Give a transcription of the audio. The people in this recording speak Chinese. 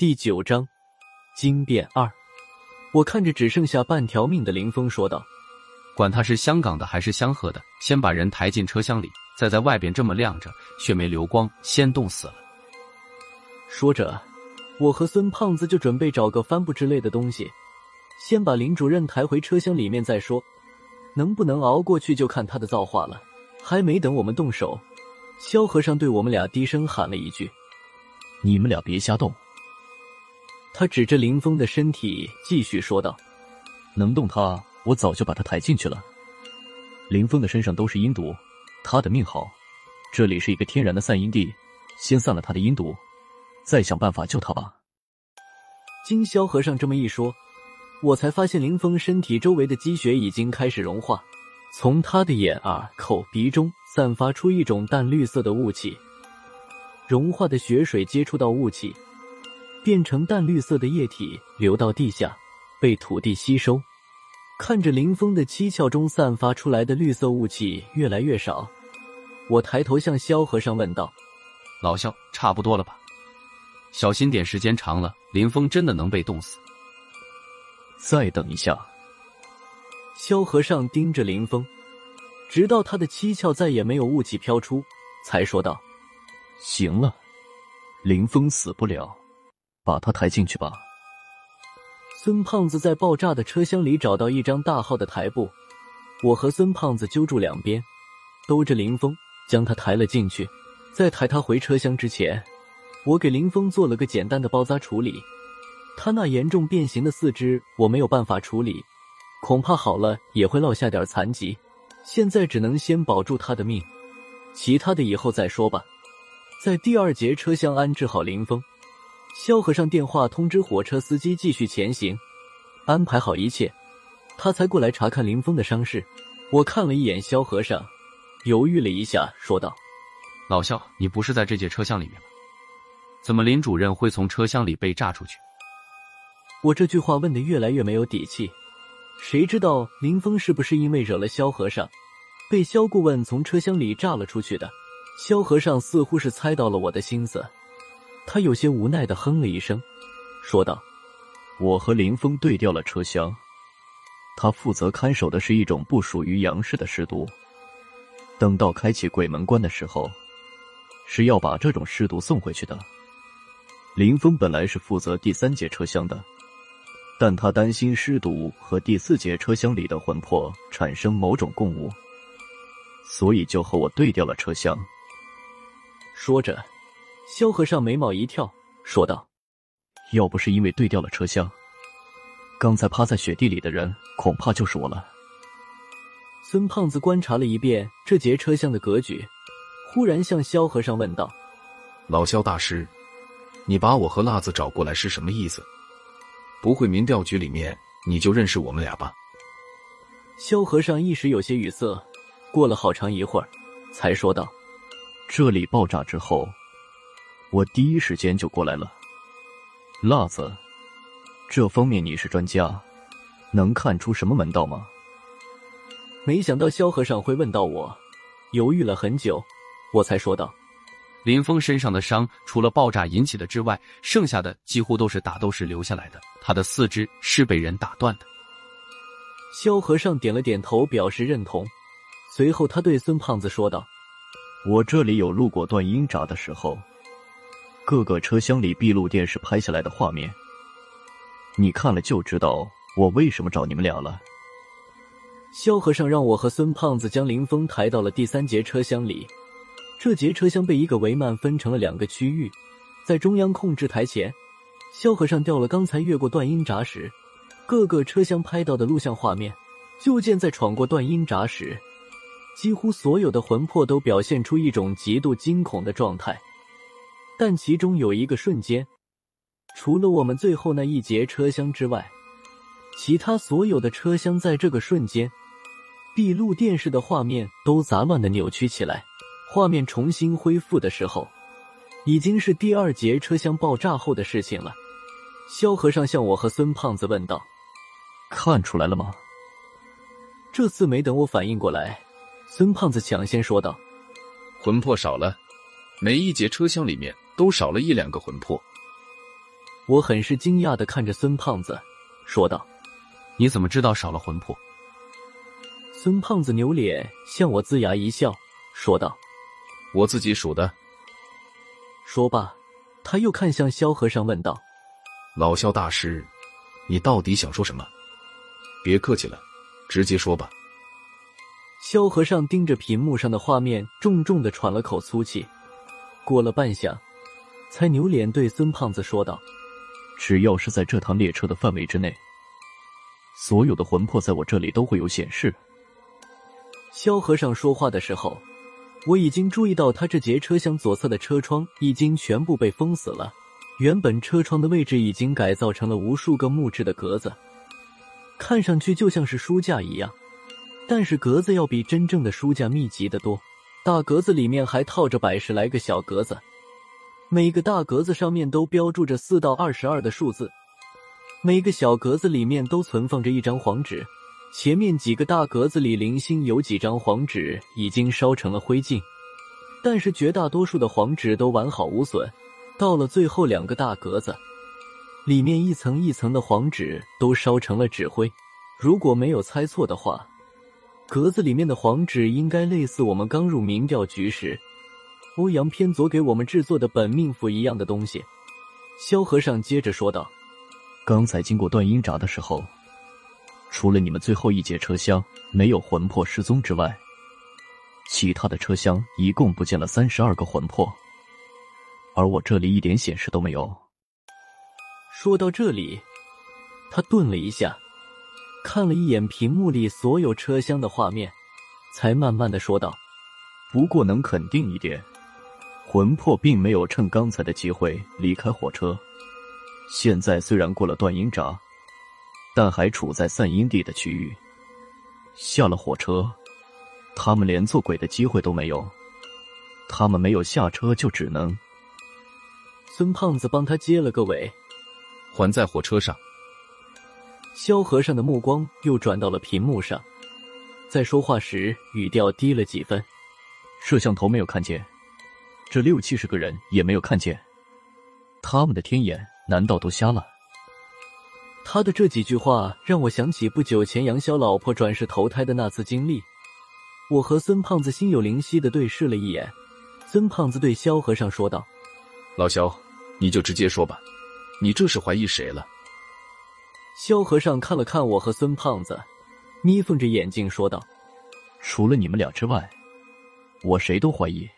第九章惊变二。我看着只剩下半条命的林峰说道：“管他是香港的还是香河的，先把人抬进车厢里，再在外边这么晾着，血没流光，先冻死了。”说着，我和孙胖子就准备找个帆布之类的东西，先把林主任抬回车厢里面再说。能不能熬过去，就看他的造化了。还没等我们动手，萧和尚对我们俩低声喊了一句：“你们俩别瞎动。”他指着林峰的身体，继续说道：“能动他，我早就把他抬进去了。林峰的身上都是阴毒，他的命好，这里是一个天然的散阴地，先散了他的阴毒，再想办法救他吧。”经萧和尚这么一说，我才发现林峰身体周围的积雪已经开始融化。从他的眼、耳、口、鼻中散发出一种淡绿色的雾气，融化的雪水接触到雾气，变成淡绿色的液体流到地下，被土地吸收。看着林峰的七窍中散发出来的绿色雾气越来越少，我抬头向萧和尚问道：“老萧，差不多了吧？小心点，时间长了，林峰真的能被冻死。”再等一下。萧和尚盯着林峰，直到他的七窍再也没有雾气飘出，才说道：“行了，林峰死不了，把他抬进去吧。”孙胖子在爆炸的车厢里找到一张大号的台布，我和孙胖子揪住两边，兜着林峰将他抬了进去。在抬他回车厢之前，我给林峰做了个简单的包扎处理。他那严重变形的四肢，我没有办法处理。恐怕好了也会落下点残疾，现在只能先保住他的命，其他的以后再说吧。在第二节车厢安置好林峰，萧和尚电话通知火车司机继续前行，安排好一切，他才过来查看林峰的伤势。我看了一眼萧和尚，犹豫了一下，说道：“老萧，你不是在这节车厢里面吗？怎么林主任会从车厢里被炸出去？”我这句话问的越来越没有底气。谁知道林峰是不是因为惹了萧和尚，被萧顾问从车厢里炸了出去的？萧和尚似乎是猜到了我的心思，他有些无奈的哼了一声，说道：“我和林峰对调了车厢，他负责看守的是一种不属于杨氏的尸毒。等到开启鬼门关的时候，是要把这种尸毒送回去的。林峰本来是负责第三节车厢的。”但他担心尸毒和第四节车厢里的魂魄产生某种共舞，所以就和我对调了车厢。说着，萧和尚眉毛一跳，说道：“要不是因为对调了车厢，刚才趴在雪地里的人恐怕就是我了。”孙胖子观察了一遍这节车厢的格局，忽然向萧和尚问道：“老萧大师，你把我和辣子找过来是什么意思？”不会民调局里面你就认识我们俩吧？萧和尚一时有些语塞，过了好长一会儿，才说道：“这里爆炸之后，我第一时间就过来了。辣子，这方面你是专家，能看出什么门道吗？”没想到萧和尚会问到我，犹豫了很久，我才说道。林峰身上的伤，除了爆炸引起的之外，剩下的几乎都是打斗时留下来的。他的四肢是被人打断的。萧和尚点了点头，表示认同。随后，他对孙胖子说道：“我这里有路过断阴闸的时候，各个车厢里闭路电视拍下来的画面，你看了就知道我为什么找你们俩了。”萧和尚让我和孙胖子将林峰抬到了第三节车厢里。这节车厢被一个帷幔分成了两个区域，在中央控制台前，萧和尚调了刚才越过断音闸时各个车厢拍到的录像画面。就见在闯过断音闸时，几乎所有的魂魄都表现出一种极度惊恐的状态。但其中有一个瞬间，除了我们最后那一节车厢之外，其他所有的车厢在这个瞬间，闭路电视的画面都杂乱的扭曲起来。画面重新恢复的时候，已经是第二节车厢爆炸后的事情了。萧和尚向我和孙胖子问道：“看出来了吗？”这次没等我反应过来，孙胖子抢先说道：“魂魄少了，每一节车厢里面都少了一两个魂魄。”我很是惊讶的看着孙胖子，说道：“你怎么知道少了魂魄？”孙胖子扭脸向我龇牙一笑，说道：“我自己数的。”说罢，他又看向萧和尚，问道：“老萧大师，你到底想说什么？别客气了，直接说吧。”萧和尚盯着屏幕上的画面，重重的喘了口粗气，过了半晌，才扭脸对孙胖子说道：“只要是在这趟列车的范围之内，所有的魂魄在我这里都会有显示。”萧和尚说话的时候，我已经注意到他这节车厢左侧的车窗已经全部被封死了。原本车窗的位置已经改造成了无数个木质的格子，看上去就像是书架一样。但是格子要比真正的书架密集的多。大格子里面还套着百十来个小格子，每个大格子上面都标注着四到二十二的数字，每个小格子里面都存放着一张黄纸。前面几个大格子里零星有几张黄纸已经烧成了灰烬，但是绝大多数的黄纸都完好无损。到了最后两个大格子，里面一层一层的黄纸都烧成了纸灰。如果没有猜错的话，格子里面的黄纸应该类似我们刚入民调局时欧阳偏左给我们制作的本命符一样的东西。萧和尚接着说道：“刚才经过断阴闸的时候。”除了你们最后一节车厢没有魂魄失踪之外，其他的车厢一共不见了三十二个魂魄，而我这里一点显示都没有。说到这里，他顿了一下，看了一眼屏幕里所有车厢的画面，才慢慢的说道：“不过能肯定一点，魂魄并没有趁刚才的机会离开火车。现在虽然过了断阴闸。”但还处在散阴地的区域，下了火车，他们连做鬼的机会都没有。他们没有下车，就只能……孙胖子帮他接了个尾，还在火车上。萧和尚的目光又转到了屏幕上，在说话时语调低了几分。摄像头没有看见，这六七十个人也没有看见，他们的天眼难道都瞎了？他的这几句话让我想起不久前杨潇老婆转世投胎的那次经历。我和孙胖子心有灵犀的对视了一眼，孙胖子对萧和尚说道：“老萧，你就直接说吧，你这是怀疑谁了？”萧和尚看了看我和孙胖子，眯缝着眼睛说道：“除了你们俩之外，我谁都怀疑。”